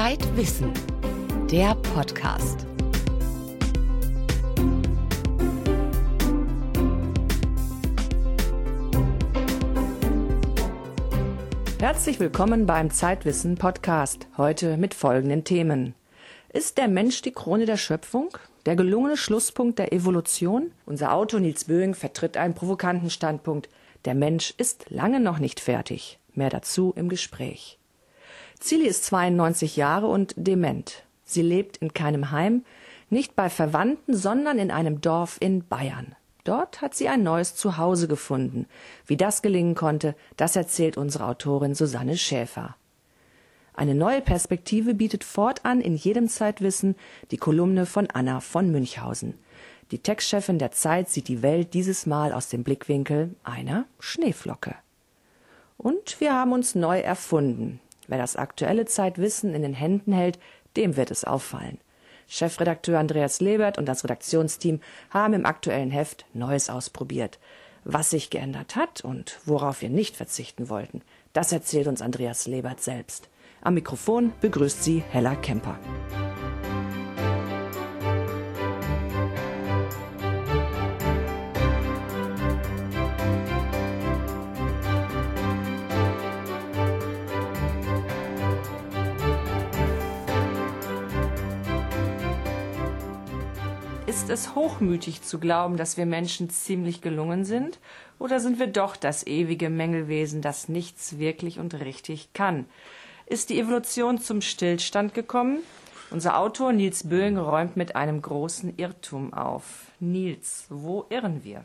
Zeitwissen, der Podcast. Herzlich willkommen beim Zeitwissen Podcast. Heute mit folgenden Themen. Ist der Mensch die Krone der Schöpfung? Der gelungene Schlusspunkt der Evolution? Unser Autor Nils Böing vertritt einen provokanten Standpunkt. Der Mensch ist lange noch nicht fertig. Mehr dazu im Gespräch. Zili ist 92 Jahre und dement. Sie lebt in keinem Heim, nicht bei Verwandten, sondern in einem Dorf in Bayern. Dort hat sie ein neues Zuhause gefunden. Wie das gelingen konnte, das erzählt unsere Autorin Susanne Schäfer. Eine neue Perspektive bietet fortan in jedem Zeitwissen die Kolumne von Anna von Münchhausen. Die Textchefin der Zeit sieht die Welt dieses Mal aus dem Blickwinkel einer Schneeflocke. Und wir haben uns neu erfunden. Wer das aktuelle Zeitwissen in den Händen hält, dem wird es auffallen. Chefredakteur Andreas Lebert und das Redaktionsteam haben im aktuellen Heft Neues ausprobiert. Was sich geändert hat und worauf wir nicht verzichten wollten, das erzählt uns Andreas Lebert selbst. Am Mikrofon begrüßt sie Hella Kemper. Ist es hochmütig zu glauben, dass wir Menschen ziemlich gelungen sind? Oder sind wir doch das ewige Mängelwesen, das nichts wirklich und richtig kann? Ist die Evolution zum Stillstand gekommen? Unser Autor Nils Böing räumt mit einem großen Irrtum auf. Nils, wo irren wir?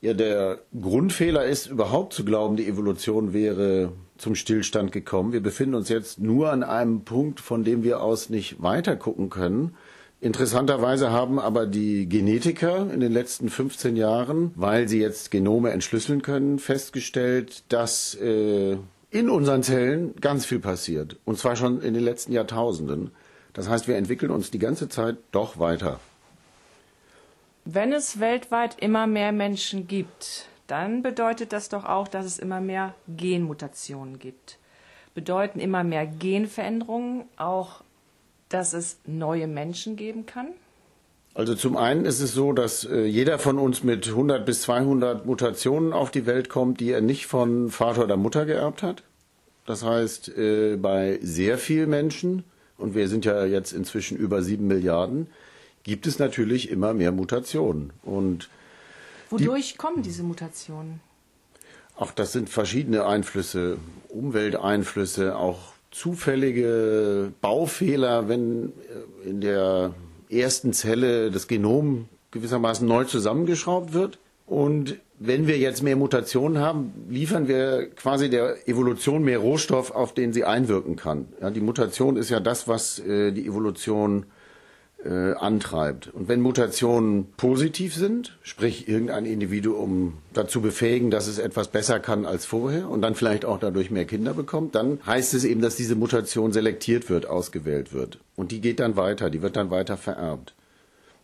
Ja, der Grundfehler ist überhaupt zu glauben, die Evolution wäre zum Stillstand gekommen. Wir befinden uns jetzt nur an einem Punkt, von dem wir aus nicht weiter gucken können. Interessanterweise haben aber die Genetiker in den letzten 15 Jahren, weil sie jetzt Genome entschlüsseln können, festgestellt, dass äh, in unseren Zellen ganz viel passiert. Und zwar schon in den letzten Jahrtausenden. Das heißt, wir entwickeln uns die ganze Zeit doch weiter. Wenn es weltweit immer mehr Menschen gibt, dann bedeutet das doch auch, dass es immer mehr Genmutationen gibt. Bedeuten immer mehr Genveränderungen auch dass es neue Menschen geben kann? Also zum einen ist es so, dass äh, jeder von uns mit 100 bis 200 Mutationen auf die Welt kommt, die er nicht von Vater oder Mutter geerbt hat. Das heißt, äh, bei sehr vielen Menschen, und wir sind ja jetzt inzwischen über sieben Milliarden, gibt es natürlich immer mehr Mutationen. Und Wodurch die, kommen diese Mutationen? Ach, das sind verschiedene Einflüsse, Umwelteinflüsse, auch zufällige Baufehler, wenn äh, in der ersten Zelle das Genom gewissermaßen neu zusammengeschraubt wird. Und wenn wir jetzt mehr Mutationen haben, liefern wir quasi der Evolution mehr Rohstoff, auf den sie einwirken kann. Ja, die Mutation ist ja das, was äh, die Evolution äh, antreibt. Und wenn Mutationen positiv sind, sprich irgendein Individuum dazu befähigen, dass es etwas besser kann als vorher und dann vielleicht auch dadurch mehr Kinder bekommt, dann heißt es eben, dass diese Mutation selektiert wird, ausgewählt wird. Und die geht dann weiter, die wird dann weiter vererbt.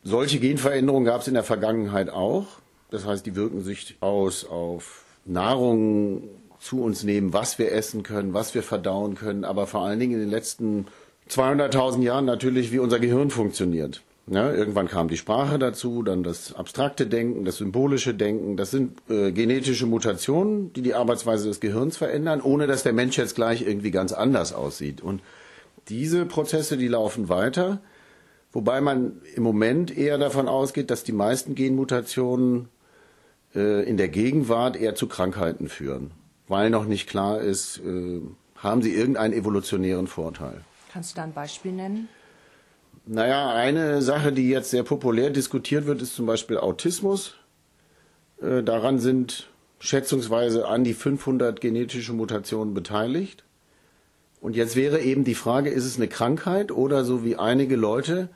Solche Genveränderungen gab es in der Vergangenheit auch. Das heißt, die wirken sich aus auf Nahrung zu uns nehmen, was wir essen können, was wir verdauen können, aber vor allen Dingen in den letzten 200.000 Jahren natürlich, wie unser Gehirn funktioniert. Ja, irgendwann kam die Sprache dazu, dann das abstrakte Denken, das symbolische Denken. Das sind äh, genetische Mutationen, die die Arbeitsweise des Gehirns verändern, ohne dass der Mensch jetzt gleich irgendwie ganz anders aussieht. Und diese Prozesse, die laufen weiter, wobei man im Moment eher davon ausgeht, dass die meisten Genmutationen äh, in der Gegenwart eher zu Krankheiten führen, weil noch nicht klar ist, äh, haben sie irgendeinen evolutionären Vorteil. Kannst du da ein Beispiel nennen? Naja, eine Sache, die jetzt sehr populär diskutiert wird, ist zum Beispiel Autismus. Äh, daran sind schätzungsweise an die 500 genetische Mutationen beteiligt. Und jetzt wäre eben die Frage, ist es eine Krankheit oder so wie einige Leute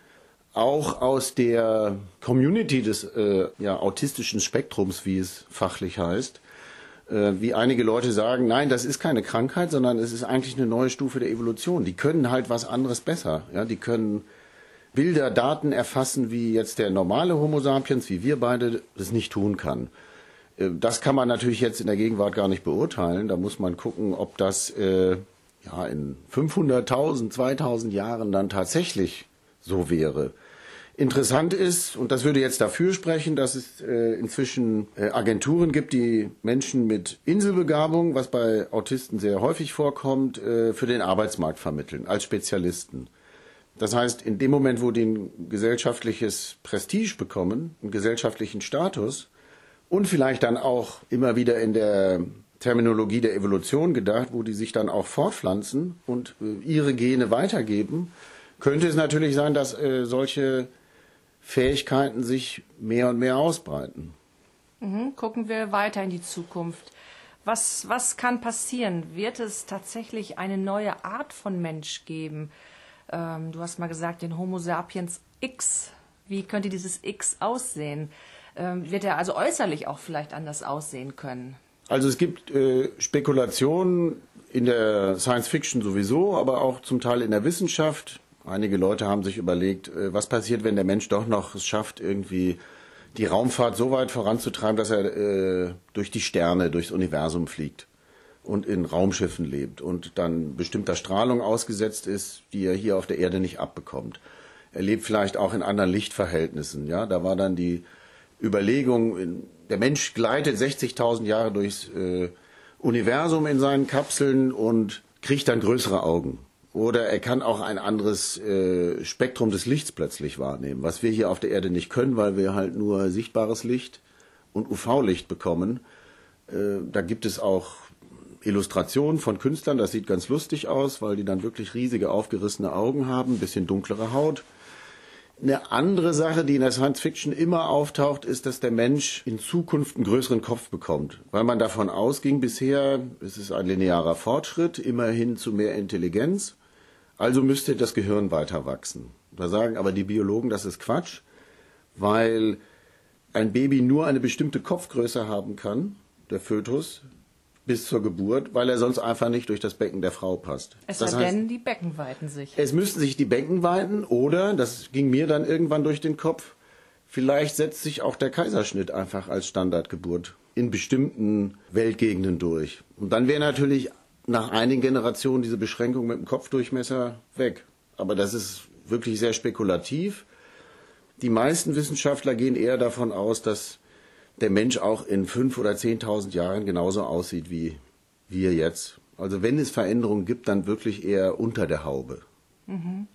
auch aus der Community des äh, ja, autistischen Spektrums, wie es fachlich heißt, wie einige Leute sagen, nein, das ist keine Krankheit, sondern es ist eigentlich eine neue Stufe der Evolution. Die können halt was anderes besser. Ja, die können Bilder, Daten erfassen, wie jetzt der normale Homo sapiens, wie wir beide das nicht tun kann. Äh, das kann man natürlich jetzt in der Gegenwart gar nicht beurteilen. Da muss man gucken, ob das äh, ja, in 500.000, 2000 Jahren dann tatsächlich so wäre. Interessant ist, und das würde jetzt dafür sprechen, dass es äh, inzwischen äh, Agenturen gibt, die Menschen mit Inselbegabung, was bei Autisten sehr häufig vorkommt, äh, für den Arbeitsmarkt vermitteln, als Spezialisten. Das heißt, in dem Moment, wo die ein gesellschaftliches Prestige bekommen, einen gesellschaftlichen Status und vielleicht dann auch immer wieder in der Terminologie der Evolution gedacht, wo die sich dann auch fortpflanzen und äh, ihre Gene weitergeben, könnte es natürlich sein, dass äh, solche Fähigkeiten sich mehr und mehr ausbreiten. Mhm. Gucken wir weiter in die Zukunft. Was, was kann passieren? Wird es tatsächlich eine neue Art von Mensch geben? Ähm, du hast mal gesagt, den Homo sapiens X. Wie könnte dieses X aussehen? Ähm, wird er also äußerlich auch vielleicht anders aussehen können? Also es gibt äh, Spekulationen in der Science Fiction sowieso, aber auch zum Teil in der Wissenschaft. Einige Leute haben sich überlegt, äh, was passiert, wenn der Mensch doch noch es schafft, irgendwie die Raumfahrt so weit voranzutreiben, dass er äh, durch die Sterne, durchs Universum fliegt und in Raumschiffen lebt und dann bestimmter Strahlung ausgesetzt ist, die er hier auf der Erde nicht abbekommt. Er lebt vielleicht auch in anderen Lichtverhältnissen. Ja, da war dann die Überlegung, der Mensch gleitet 60.000 Jahre durchs äh, Universum in seinen Kapseln und kriegt dann größere Augen. Oder er kann auch ein anderes äh, Spektrum des Lichts plötzlich wahrnehmen, was wir hier auf der Erde nicht können, weil wir halt nur sichtbares Licht und UV-Licht bekommen. Äh, da gibt es auch Illustrationen von Künstlern, das sieht ganz lustig aus, weil die dann wirklich riesige aufgerissene Augen haben, ein bisschen dunklere Haut. Eine andere Sache, die in der Science Fiction immer auftaucht, ist, dass der Mensch in Zukunft einen größeren Kopf bekommt. Weil man davon ausging bisher, es ist ein linearer Fortschritt, immerhin zu mehr Intelligenz. Also müsste das Gehirn weiter wachsen. Da sagen aber die Biologen, das ist Quatsch, weil ein Baby nur eine bestimmte Kopfgröße haben kann, der Fötus, bis zur Geburt, weil er sonst einfach nicht durch das Becken der Frau passt. Es sei denn, die Becken weiten sich. Es müssten sich die Becken weiten oder, das ging mir dann irgendwann durch den Kopf, vielleicht setzt sich auch der Kaiserschnitt einfach als Standardgeburt in bestimmten Weltgegenden durch. Und dann wäre natürlich nach einigen Generationen diese Beschränkung mit dem Kopfdurchmesser weg. Aber das ist wirklich sehr spekulativ. Die meisten Wissenschaftler gehen eher davon aus, dass der Mensch auch in fünf oder zehntausend Jahren genauso aussieht wie wir jetzt. Also wenn es Veränderungen gibt, dann wirklich eher unter der Haube. Mhm.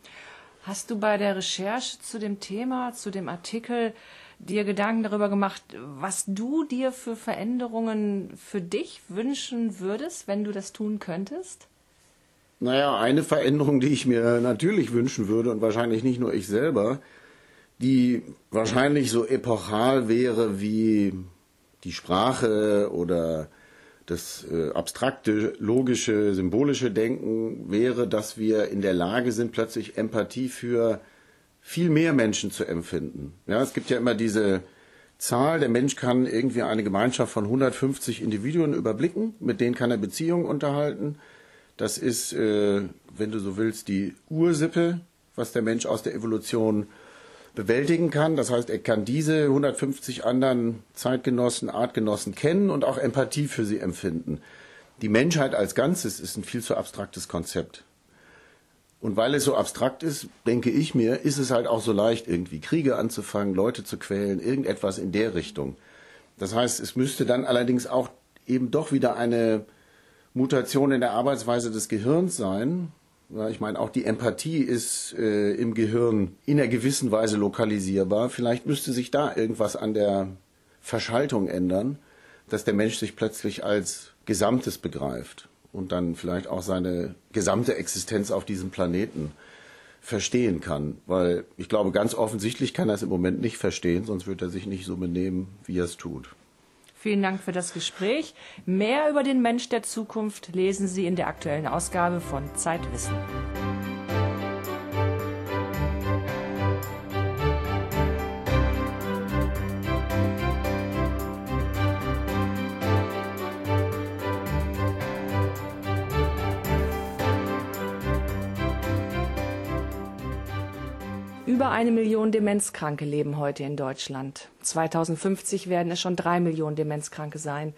Hast du bei der Recherche zu dem Thema, zu dem Artikel, dir Gedanken darüber gemacht, was du dir für Veränderungen für dich wünschen würdest, wenn du das tun könntest? Naja, eine Veränderung, die ich mir natürlich wünschen würde und wahrscheinlich nicht nur ich selber, die wahrscheinlich so epochal wäre wie die Sprache oder das äh, abstrakte, logische, symbolische Denken wäre, dass wir in der Lage sind, plötzlich Empathie für viel mehr Menschen zu empfinden. Ja, es gibt ja immer diese Zahl, der Mensch kann irgendwie eine Gemeinschaft von 150 Individuen überblicken, mit denen kann er Beziehungen unterhalten. Das ist, äh, wenn du so willst, die Ursippe, was der Mensch aus der Evolution bewältigen kann. Das heißt, er kann diese 150 anderen Zeitgenossen, Artgenossen kennen und auch Empathie für sie empfinden. Die Menschheit als Ganzes ist ein viel zu abstraktes Konzept. Und weil es so abstrakt ist, denke ich mir, ist es halt auch so leicht, irgendwie Kriege anzufangen, Leute zu quälen, irgendetwas in der Richtung. Das heißt, es müsste dann allerdings auch eben doch wieder eine Mutation in der Arbeitsweise des Gehirns sein, ich meine, auch die Empathie ist äh, im Gehirn in einer gewissen Weise lokalisierbar. Vielleicht müsste sich da irgendwas an der Verschaltung ändern, dass der Mensch sich plötzlich als Gesamtes begreift und dann vielleicht auch seine gesamte Existenz auf diesem Planeten verstehen kann. Weil ich glaube, ganz offensichtlich kann er es im Moment nicht verstehen, sonst wird er sich nicht so benehmen, wie er es tut. Vielen Dank für das Gespräch. Mehr über den Mensch der Zukunft lesen Sie in der aktuellen Ausgabe von Zeitwissen. Über eine Million Demenzkranke leben heute in Deutschland. 2050 werden es schon drei Millionen Demenzkranke sein.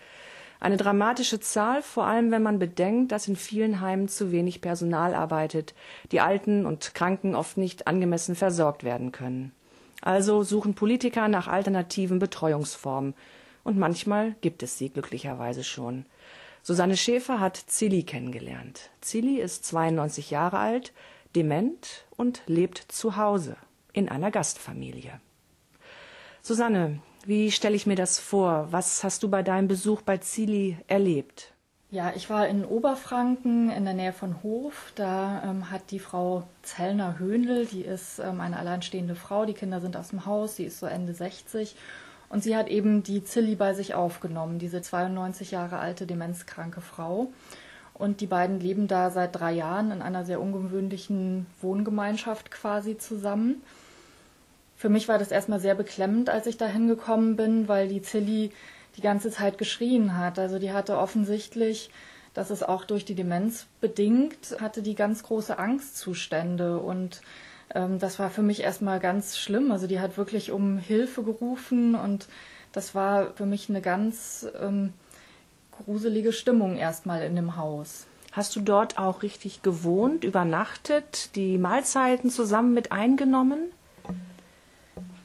Eine dramatische Zahl, vor allem wenn man bedenkt, dass in vielen Heimen zu wenig Personal arbeitet, die Alten und Kranken oft nicht angemessen versorgt werden können. Also suchen Politiker nach alternativen Betreuungsformen. Und manchmal gibt es sie glücklicherweise schon. Susanne Schäfer hat Zilli kennengelernt. Zilli ist 92 Jahre alt, dement und lebt zu Hause in einer Gastfamilie. Susanne, wie stelle ich mir das vor? Was hast du bei deinem Besuch bei Zilli erlebt? Ja, ich war in Oberfranken in der Nähe von Hof. Da ähm, hat die Frau Zellner Höhnl, die ist ähm, eine alleinstehende Frau, die Kinder sind aus dem Haus, sie ist so Ende 60 und sie hat eben die Zilli bei sich aufgenommen, diese 92 Jahre alte demenzkranke Frau. Und die beiden leben da seit drei Jahren in einer sehr ungewöhnlichen Wohngemeinschaft quasi zusammen. Für mich war das erstmal sehr beklemmend, als ich da hingekommen bin, weil die Zilli die ganze Zeit geschrien hat. Also die hatte offensichtlich, das ist auch durch die Demenz bedingt, hatte die ganz große Angstzustände und ähm, das war für mich erstmal ganz schlimm. Also die hat wirklich um Hilfe gerufen und das war für mich eine ganz ähm, gruselige Stimmung erstmal in dem Haus. Hast du dort auch richtig gewohnt, übernachtet, die Mahlzeiten zusammen mit eingenommen?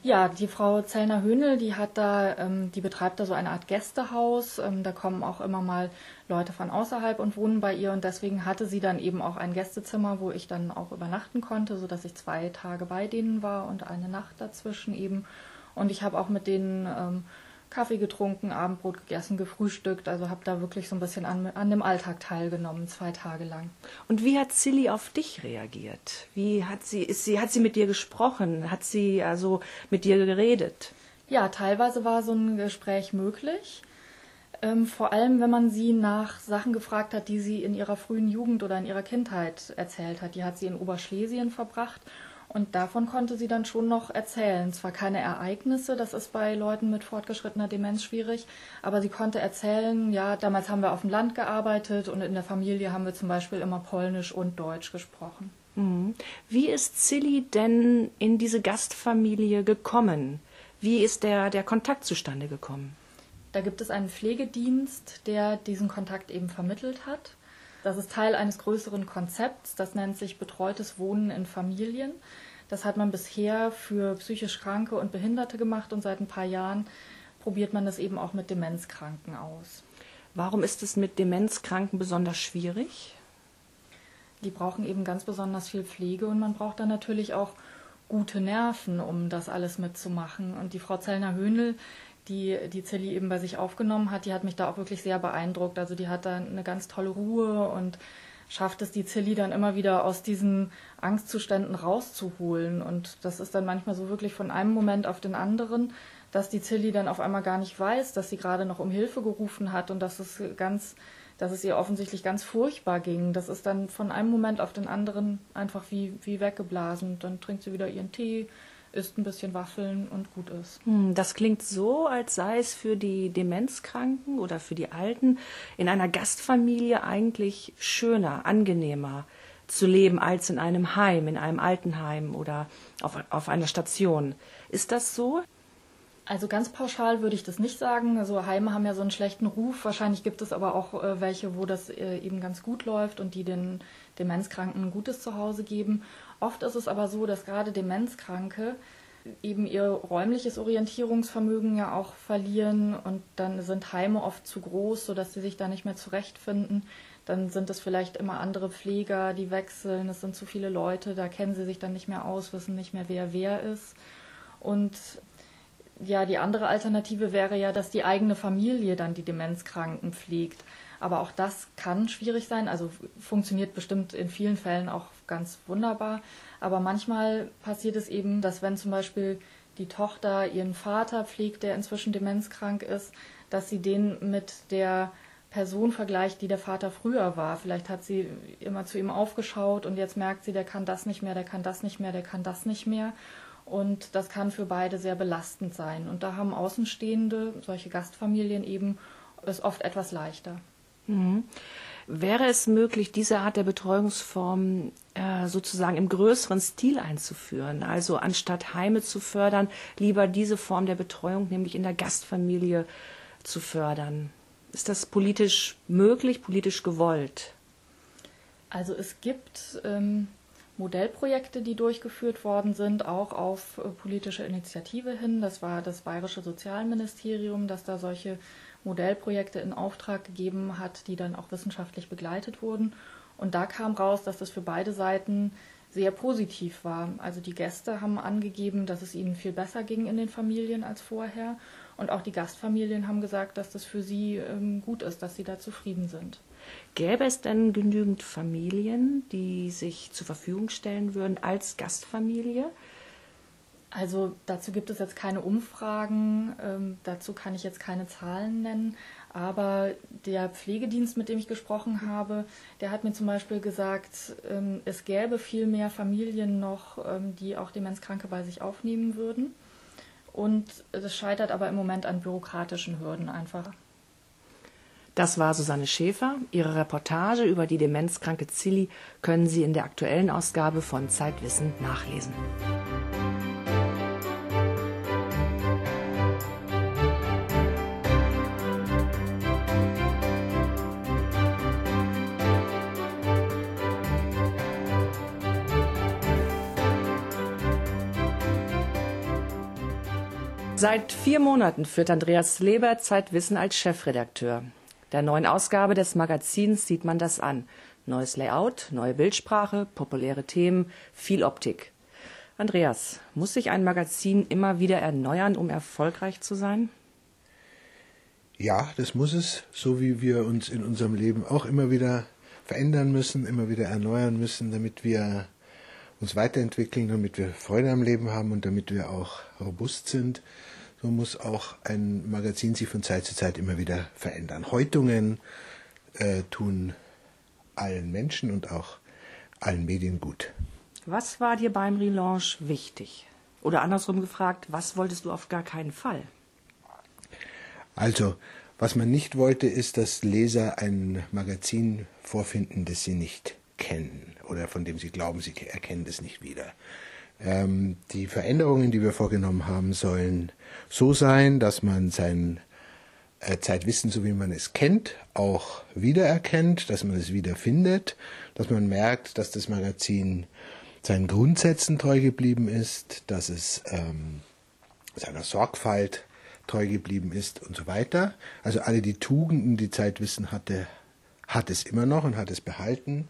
Ja, die Frau Zellner-Höhnel, die hat da, ähm, die betreibt da so eine Art Gästehaus. Ähm, da kommen auch immer mal Leute von außerhalb und wohnen bei ihr und deswegen hatte sie dann eben auch ein Gästezimmer, wo ich dann auch übernachten konnte, sodass ich zwei Tage bei denen war und eine Nacht dazwischen eben. Und ich habe auch mit denen ähm, Kaffee getrunken, Abendbrot gegessen, gefrühstückt. Also habe da wirklich so ein bisschen an, an dem Alltag teilgenommen, zwei Tage lang. Und wie hat Silly auf dich reagiert? Wie hat sie, ist sie, hat sie mit dir gesprochen? Hat sie also mit dir geredet? Ja, teilweise war so ein Gespräch möglich. Ähm, vor allem, wenn man sie nach Sachen gefragt hat, die sie in ihrer frühen Jugend oder in ihrer Kindheit erzählt hat. Die hat sie in Oberschlesien verbracht und davon konnte sie dann schon noch erzählen. Zwar keine Ereignisse, das ist bei Leuten mit fortgeschrittener Demenz schwierig, aber sie konnte erzählen, ja, damals haben wir auf dem Land gearbeitet und in der Familie haben wir zum Beispiel immer Polnisch und Deutsch gesprochen. Mhm. Wie ist Silly denn in diese Gastfamilie gekommen? Wie ist der, der Kontakt zustande gekommen? Da gibt es einen Pflegedienst, der diesen Kontakt eben vermittelt hat. Das ist Teil eines größeren Konzepts, das nennt sich betreutes Wohnen in Familien. Das hat man bisher für psychisch Kranke und Behinderte gemacht und seit ein paar Jahren probiert man das eben auch mit Demenzkranken aus. Warum ist es mit Demenzkranken besonders schwierig? Die brauchen eben ganz besonders viel Pflege und man braucht dann natürlich auch gute Nerven, um das alles mitzumachen. Und die Frau Zellner-Höhnl, die die Zilli eben bei sich aufgenommen hat, die hat mich da auch wirklich sehr beeindruckt. Also die hat da eine ganz tolle Ruhe und schafft es die Zilli dann immer wieder aus diesen Angstzuständen rauszuholen. Und das ist dann manchmal so wirklich von einem Moment auf den anderen, dass die Zilli dann auf einmal gar nicht weiß, dass sie gerade noch um Hilfe gerufen hat und dass es ganz, dass es ihr offensichtlich ganz furchtbar ging. Das ist dann von einem Moment auf den anderen einfach wie, wie weggeblasen. Dann trinkt sie wieder ihren Tee, isst ein bisschen Waffeln und gut ist. Hm, das klingt so, als sei es für die Demenzkranken oder für die Alten in einer Gastfamilie eigentlich schöner, angenehmer zu leben als in einem Heim, in einem Altenheim oder auf, auf einer Station. Ist das so? Also ganz pauschal würde ich das nicht sagen. Also Heime haben ja so einen schlechten Ruf. Wahrscheinlich gibt es aber auch äh, welche, wo das äh, eben ganz gut läuft und die den Demenzkranken ein gutes Zuhause geben. Oft ist es aber so, dass gerade Demenzkranke eben ihr räumliches Orientierungsvermögen ja auch verlieren und dann sind Heime oft zu groß, sodass sie sich da nicht mehr zurechtfinden. Dann sind es vielleicht immer andere Pfleger, die wechseln, es sind zu viele Leute, da kennen sie sich dann nicht mehr aus, wissen nicht mehr, wer wer ist. Und ja, die andere Alternative wäre ja, dass die eigene Familie dann die Demenzkranken pflegt. Aber auch das kann schwierig sein. Also funktioniert bestimmt in vielen Fällen auch ganz wunderbar. Aber manchmal passiert es eben, dass wenn zum Beispiel die Tochter ihren Vater pflegt, der inzwischen demenzkrank ist, dass sie den mit der Person vergleicht, die der Vater früher war. Vielleicht hat sie immer zu ihm aufgeschaut und jetzt merkt sie, der kann das nicht mehr, der kann das nicht mehr, der kann das nicht mehr. Und das kann für beide sehr belastend sein. Und da haben Außenstehende, solche Gastfamilien eben, es oft etwas leichter. Mhm. Wäre es möglich, diese Art der Betreuungsform äh, sozusagen im größeren Stil einzuführen? Also anstatt Heime zu fördern, lieber diese Form der Betreuung, nämlich in der Gastfamilie, zu fördern? Ist das politisch möglich, politisch gewollt? Also es gibt ähm, Modellprojekte, die durchgeführt worden sind, auch auf äh, politische Initiative hin. Das war das Bayerische Sozialministerium, das da solche Modellprojekte in Auftrag gegeben hat, die dann auch wissenschaftlich begleitet wurden. Und da kam raus, dass das für beide Seiten sehr positiv war. Also die Gäste haben angegeben, dass es ihnen viel besser ging in den Familien als vorher. Und auch die Gastfamilien haben gesagt, dass das für sie ähm, gut ist, dass sie da zufrieden sind. Gäbe es denn genügend Familien, die sich zur Verfügung stellen würden als Gastfamilie? Also dazu gibt es jetzt keine Umfragen, ähm, dazu kann ich jetzt keine Zahlen nennen, aber der Pflegedienst, mit dem ich gesprochen habe, der hat mir zum Beispiel gesagt, ähm, es gäbe viel mehr Familien noch, ähm, die auch Demenzkranke bei sich aufnehmen würden. Und das scheitert aber im Moment an bürokratischen Hürden einfach. Das war Susanne Schäfer. Ihre Reportage über die demenzkranke Zilli können Sie in der aktuellen Ausgabe von Zeitwissen nachlesen. Seit vier Monaten führt Andreas Leber Zeitwissen als Chefredakteur. Der neuen Ausgabe des Magazins sieht man das an. Neues Layout, neue Bildsprache, populäre Themen, viel Optik. Andreas, muss sich ein Magazin immer wieder erneuern, um erfolgreich zu sein? Ja, das muss es, so wie wir uns in unserem Leben auch immer wieder verändern müssen, immer wieder erneuern müssen, damit wir uns weiterentwickeln, damit wir Freude am Leben haben und damit wir auch robust sind, so muss auch ein Magazin sich von Zeit zu Zeit immer wieder verändern. Häutungen äh, tun allen Menschen und auch allen Medien gut. Was war dir beim Relaunch wichtig? Oder andersrum gefragt, was wolltest du auf gar keinen Fall? Also, was man nicht wollte, ist, dass Leser ein Magazin vorfinden, das sie nicht kennen oder von dem sie glauben, sie erkennen es nicht wieder. Ähm, die Veränderungen, die wir vorgenommen haben, sollen so sein, dass man sein äh, Zeitwissen, so wie man es kennt, auch wiedererkennt, dass man es wiederfindet, dass man merkt, dass das Magazin seinen Grundsätzen treu geblieben ist, dass es ähm, seiner Sorgfalt treu geblieben ist und so weiter. Also alle die Tugenden, die Zeitwissen hatte, hat es immer noch und hat es behalten.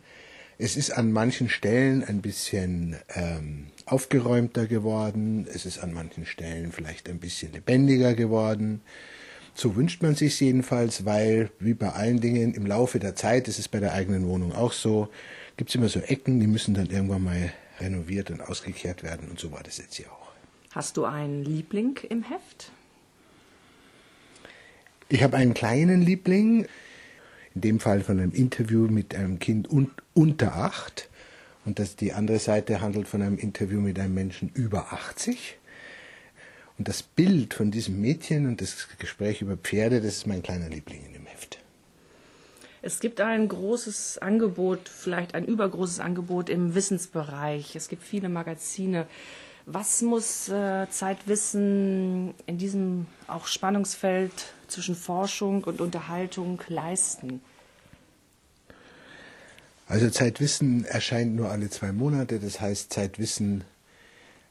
Es ist an manchen Stellen ein bisschen ähm, aufgeräumter geworden. Es ist an manchen Stellen vielleicht ein bisschen lebendiger geworden. So wünscht man sich jedenfalls, weil wie bei allen Dingen im Laufe der Zeit, das ist bei der eigenen Wohnung auch so, gibt es immer so Ecken, die müssen dann irgendwann mal renoviert und ausgekehrt werden. Und so war das jetzt hier auch. Hast du einen Liebling im Heft? Ich habe einen kleinen Liebling in dem Fall von einem Interview mit einem Kind un unter acht. Und das, die andere Seite handelt von einem Interview mit einem Menschen über 80. Und das Bild von diesem Mädchen und das Gespräch über Pferde, das ist mein kleiner Liebling in dem Heft. Es gibt ein großes Angebot, vielleicht ein übergroßes Angebot im Wissensbereich. Es gibt viele Magazine. Was muss äh, Zeitwissen in diesem auch Spannungsfeld zwischen Forschung und Unterhaltung leisten? Also Zeitwissen erscheint nur alle zwei Monate. Das heißt, Zeitwissen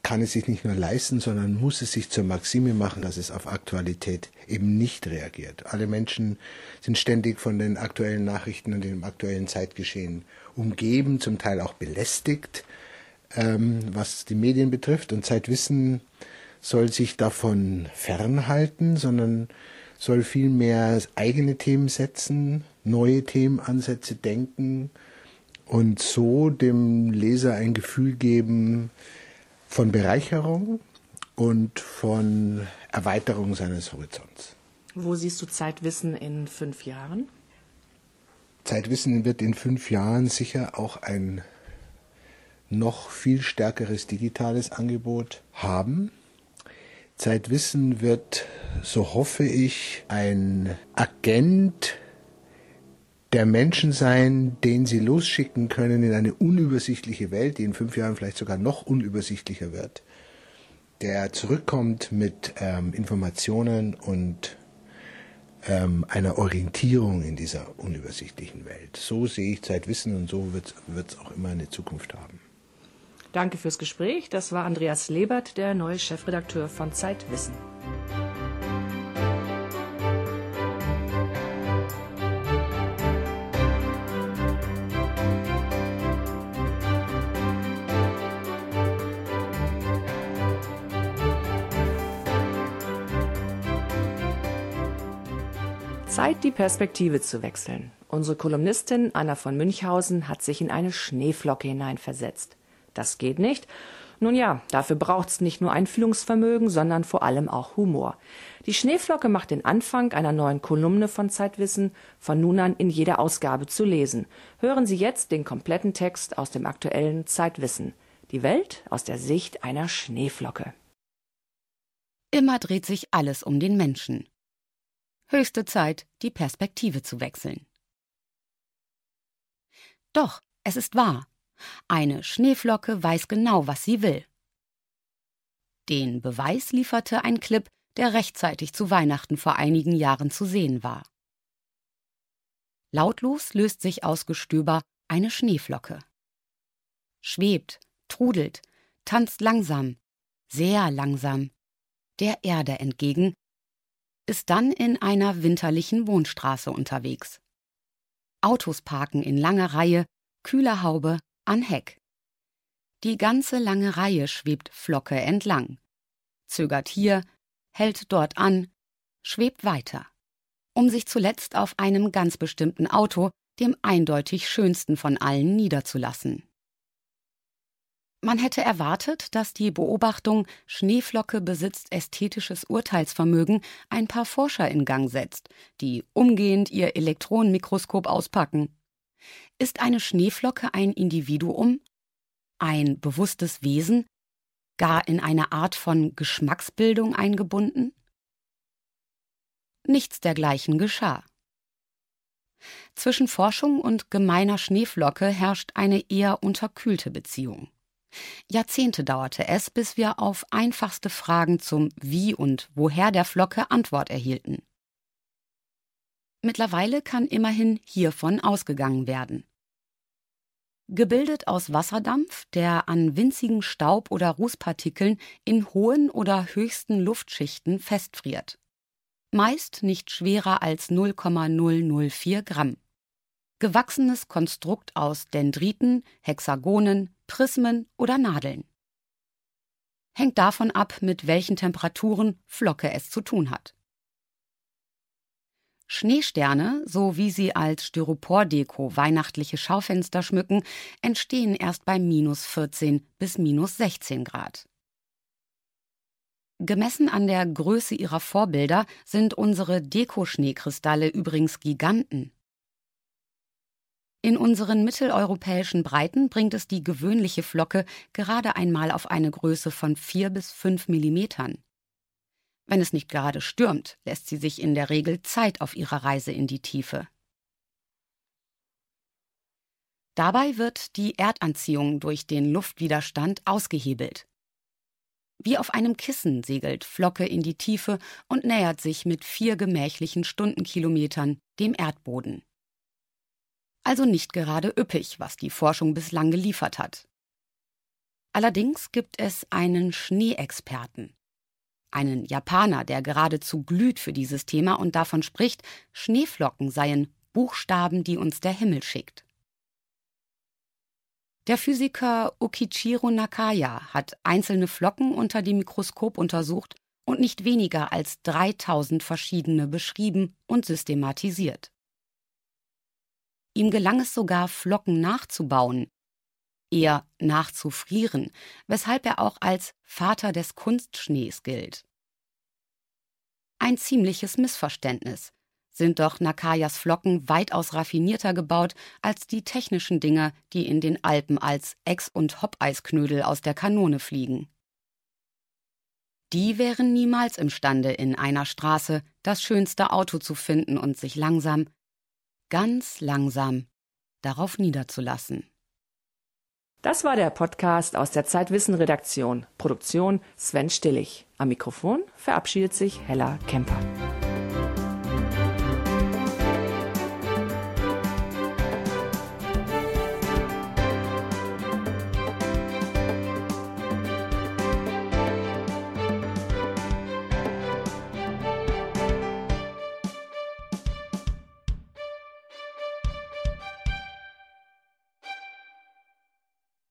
kann es sich nicht nur leisten, sondern muss es sich zur Maxime machen, dass es auf Aktualität eben nicht reagiert. Alle Menschen sind ständig von den aktuellen Nachrichten und dem aktuellen Zeitgeschehen umgeben, zum Teil auch belästigt ähm, was die Medien betrifft. Und Zeitwissen soll sich davon fernhalten, sondern soll vielmehr eigene Themen setzen, neue Themenansätze denken und so dem Leser ein Gefühl geben von Bereicherung und von Erweiterung seines Horizonts. Wo siehst du Zeitwissen in fünf Jahren? Zeitwissen wird in fünf Jahren sicher auch ein noch viel stärkeres digitales Angebot haben. Zeitwissen wird, so hoffe ich, ein Agent der Menschen sein, den sie losschicken können in eine unübersichtliche Welt, die in fünf Jahren vielleicht sogar noch unübersichtlicher wird, der zurückkommt mit ähm, Informationen und ähm, einer Orientierung in dieser unübersichtlichen Welt. So sehe ich Zeitwissen und so wird es auch immer eine Zukunft haben. Danke fürs Gespräch. Das war Andreas Lebert, der neue Chefredakteur von Zeitwissen. Zeit, die Perspektive zu wechseln. Unsere Kolumnistin Anna von Münchhausen hat sich in eine Schneeflocke hineinversetzt. Das geht nicht. Nun ja, dafür braucht's nicht nur Einfühlungsvermögen, sondern vor allem auch Humor. Die Schneeflocke macht den Anfang einer neuen Kolumne von Zeitwissen, von nun an in jeder Ausgabe zu lesen. Hören Sie jetzt den kompletten Text aus dem aktuellen Zeitwissen. Die Welt aus der Sicht einer Schneeflocke. Immer dreht sich alles um den Menschen. Höchste Zeit, die Perspektive zu wechseln. Doch, es ist wahr. Eine Schneeflocke weiß genau, was sie will. Den Beweis lieferte ein Clip, der rechtzeitig zu Weihnachten vor einigen Jahren zu sehen war. Lautlos löst sich aus Gestöber eine Schneeflocke. Schwebt, trudelt, tanzt langsam, sehr langsam, der Erde entgegen, ist dann in einer winterlichen Wohnstraße unterwegs. Autos parken in langer Reihe, kühler Haube an Heck. Die ganze lange Reihe schwebt Flocke entlang, zögert hier, hält dort an, schwebt weiter, um sich zuletzt auf einem ganz bestimmten Auto, dem eindeutig schönsten von allen, niederzulassen. Man hätte erwartet, dass die Beobachtung Schneeflocke besitzt ästhetisches Urteilsvermögen ein paar Forscher in Gang setzt, die umgehend ihr Elektronenmikroskop auspacken. Ist eine Schneeflocke ein Individuum? Ein bewusstes Wesen? Gar in eine Art von Geschmacksbildung eingebunden? Nichts dergleichen geschah. Zwischen Forschung und gemeiner Schneeflocke herrscht eine eher unterkühlte Beziehung. Jahrzehnte dauerte es, bis wir auf einfachste Fragen zum Wie und Woher der Flocke Antwort erhielten. Mittlerweile kann immerhin hiervon ausgegangen werden. Gebildet aus Wasserdampf, der an winzigen Staub- oder Rußpartikeln in hohen oder höchsten Luftschichten festfriert. Meist nicht schwerer als 0,004 Gramm. Gewachsenes Konstrukt aus Dendriten, Hexagonen, Prismen oder Nadeln. Hängt davon ab, mit welchen Temperaturen Flocke es zu tun hat. Schneesterne, so wie sie als Styropordeko weihnachtliche Schaufenster schmücken, entstehen erst bei minus 14 bis minus 16 Grad. Gemessen an der Größe ihrer Vorbilder sind unsere Dekoschneekristalle übrigens Giganten. In unseren mitteleuropäischen Breiten bringt es die gewöhnliche Flocke gerade einmal auf eine Größe von vier bis fünf Millimetern. Wenn es nicht gerade stürmt, lässt sie sich in der Regel Zeit auf ihrer Reise in die Tiefe. Dabei wird die Erdanziehung durch den Luftwiderstand ausgehebelt. Wie auf einem Kissen segelt Flocke in die Tiefe und nähert sich mit vier gemächlichen Stundenkilometern dem Erdboden. Also nicht gerade üppig, was die Forschung bislang geliefert hat. Allerdings gibt es einen Schneeexperten. Einen Japaner, der geradezu glüht für dieses Thema und davon spricht, Schneeflocken seien Buchstaben, die uns der Himmel schickt. Der Physiker Ukichiro Nakaya hat einzelne Flocken unter dem Mikroskop untersucht und nicht weniger als 3000 verschiedene beschrieben und systematisiert. Ihm gelang es sogar, Flocken nachzubauen, eher nachzufrieren, weshalb er auch als Vater des Kunstschnees gilt. Ein ziemliches Missverständnis. Sind doch Nakayas Flocken weitaus raffinierter gebaut als die technischen Dinger, die in den Alpen als Ex- und Hoppeisknödel aus der Kanone fliegen. Die wären niemals imstande, in einer Straße das schönste Auto zu finden und sich langsam, ganz langsam darauf niederzulassen. Das war der Podcast aus der Zeitwissen Redaktion. Produktion Sven Stillig. Am Mikrofon verabschiedet sich Hella Kemper.